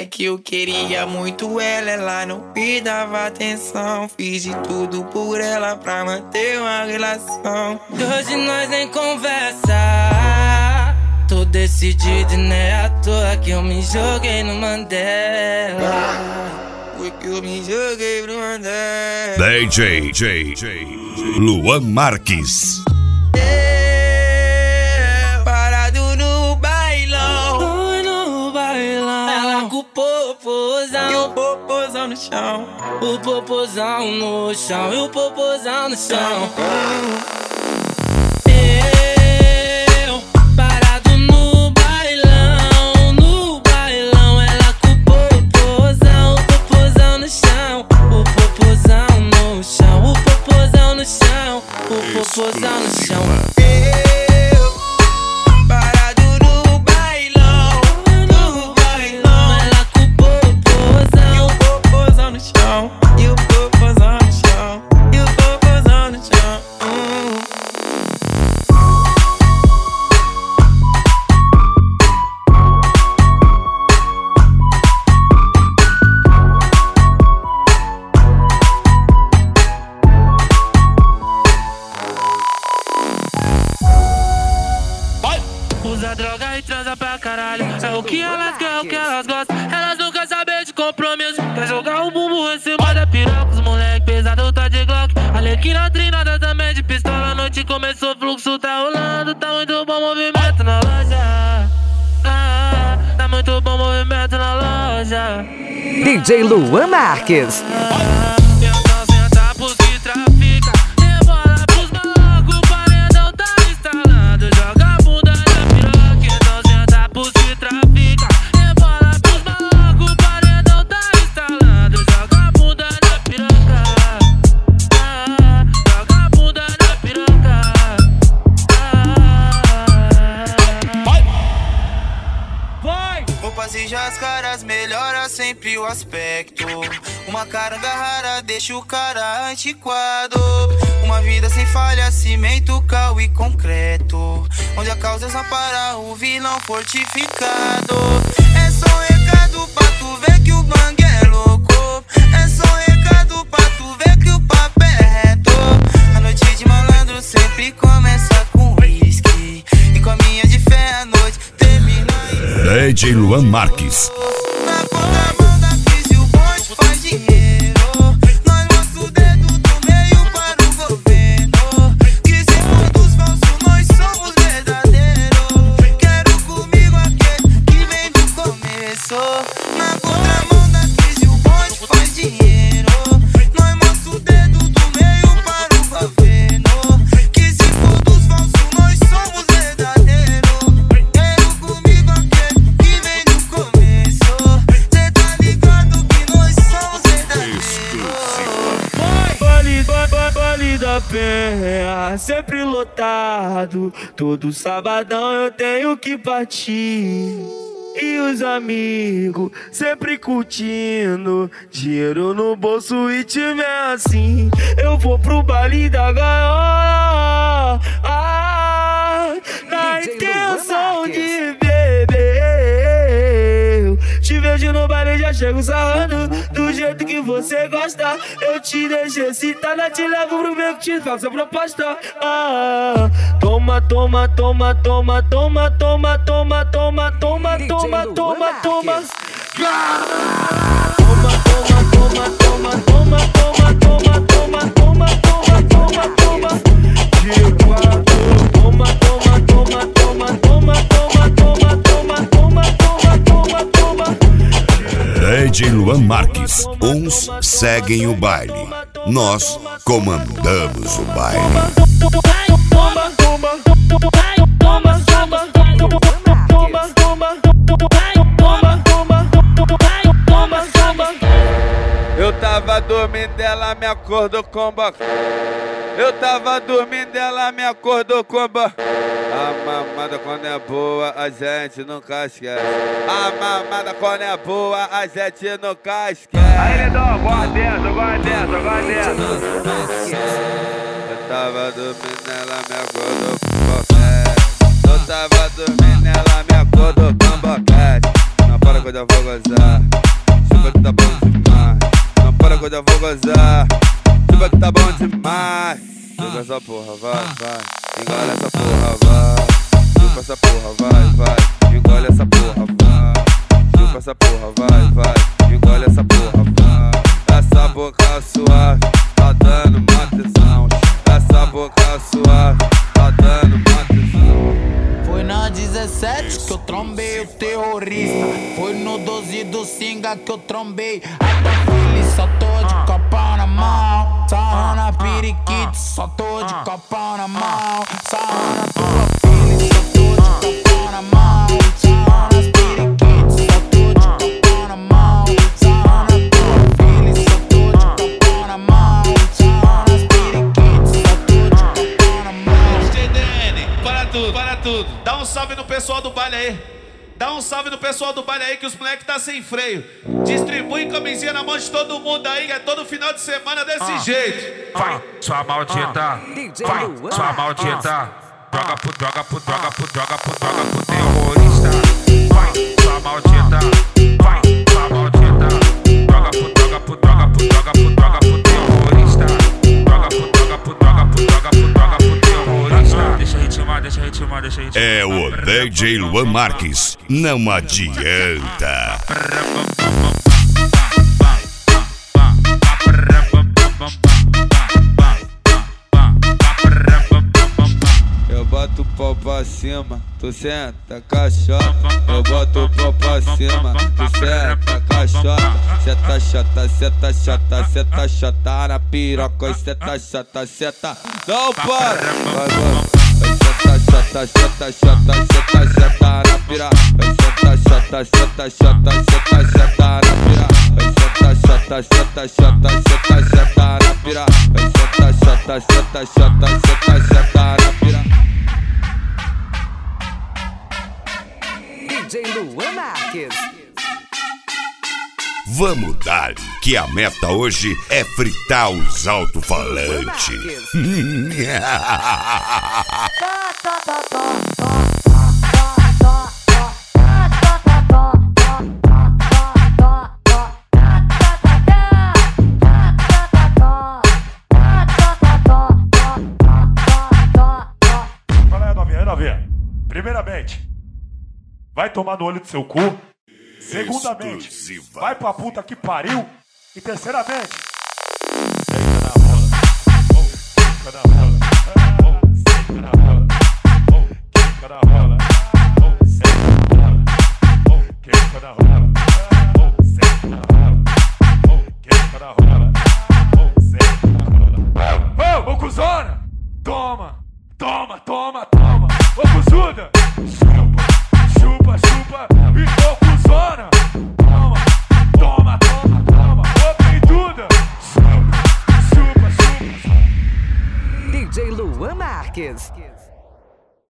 É que eu queria muito ela, ela não me dava atenção. Fiz de tudo por ela pra manter uma relação. Hoje nós nem conversa. Tô decidido e não é à toa que eu me joguei no Mandela. Porque eu me joguei pro Mandela. DJ J, J, Luan Marques. Com o E o popozão. popozão no chão. O popozão no chão. E o popozão no chão. Compromisso. Quer jogar o bumbum em cima da piroca. Os moleque pesado tá de Glock. Alequina trinada também de pistola. A noite começou, o fluxo tá rolando. Tá muito bom movimento na loja. Ah, tá muito bom movimento na loja. DJ Luan Marques. Então aspecto. Uma caranga rara deixa o cara antiquado. Uma vida sem falha, cimento, cal e concreto. Onde a causa é só para o vilão fortificado. É só um recado pra tu ver que o bang é louco. É só um recado pra tu ver que o papo é reto. A noite de malandro sempre começa com whisky. E com a minha de fé a noite termina em DJ Luan Marques. Todo sabadão eu tenho que partir. E os amigos sempre curtindo. Dinheiro no bolso e time é assim. Eu vou pro baile da gaiola. Ah, chego sarrando Do jeito que você gosta Eu te deixo excitada Te levo pro meio que te faço a proposta ah, Toma, toma, toma, toma, toma, toma, toma, toma, toma, toma, toma, toma. Toma, toma, toma, toma, toma, toma, toma, toma, toma, toma, toma, toma Cauã Marques. Uns seguem o baile, nós comandamos o baile. Eu tava dormindo, ela me acordou com boca. Eu tava dormindo, ela me acordou com ba... A mamada quando é boa, a gente nunca esquece. A mamada quando é boa, a gente nunca esquece. Aí, Lindão, gosta dessa, gosta dessa, gosta dessa. Eu tava dormindo, ela me acordou com boquete. Eu tava dormindo, ela me acordou com boquete. Não para que eu já vou gozar. Chupa tá bom demais. Não para que eu já vou gozar. Chupa que tá bom demais. Chupa essa porra, vai, vai. Engole essa porra, vai. Chupa essa porra, vai, vai. Engole essa porra, vai. Chupa essa porra, vai, vai. Engole essa porra, vai. Essa boca suave tá dando uma tesão. Essa boca suave tá dando uma tesão. Foi na 17 que eu trombei o terrorista. Foi no 12 do Singa que eu trombei. A tua filha só tô de copa na mão. Sarrando a periquite, só tô de copa na mão. Sarrando a tua filha, só tô de copa na mão. Sarrando as periquites, só tô de copa na mão. Sarrando a tua filha, só tô de copa na mão. Sarrando as periquites, só tô de copa na mão. CDN, para tudo, para tudo. Dá um salve no pessoal do baile aí. Dá um salve no pessoal do baile aí que os moleques tá sem freio. Distribui camisinha na mão de todo mundo aí, é todo final de semana desse jeito. Vai, sua maldita. Vai, sua maldita. Droga pro droga pro droga pro droga pro droga pro terrorista. Vai, sua maldita. Vai, sua maldita. Droga pro droga pro droga pro droga pro droga pro terrorista. Droga pro droga pro droga pro droga pro droga pro terrorista. Deixa ritmar, deixa ritmar, deixa ritmar. É o DJ Luan Marques. Não adianta. Eu boto o pau pra cima, tu senta caixota. Eu boto o pau pra cima, tu senta caixota. Seta chata, seta chata, seta chata na piroca. Oi, Seta chata, seta. Não para! Vai, vai. Chata, seta chata, seta chata na piroca. Oi, Seta chata, seta chata, seta chata na piroca. Oi, Seta chata, seta chata, seta chata na piroca. Oi, Seta chata, seta chata, seta chata na piroca. DJ Luan Marques. Vamos dar que a meta hoje é fritar os alto-falantes. Primeiramente, vai tomar no olho do seu cu. Segundamente, Exclusiva. vai pra puta que pariu. E terceiramente, Senta na rola. Oh, senta na rola. Oh, Ô, cuzuda! Chupa, chupa, chupa. E cuzona! Toma, toma, toma, toma. Ô, peituda! Chupa, chupa, chupa. DJ Luan Marques.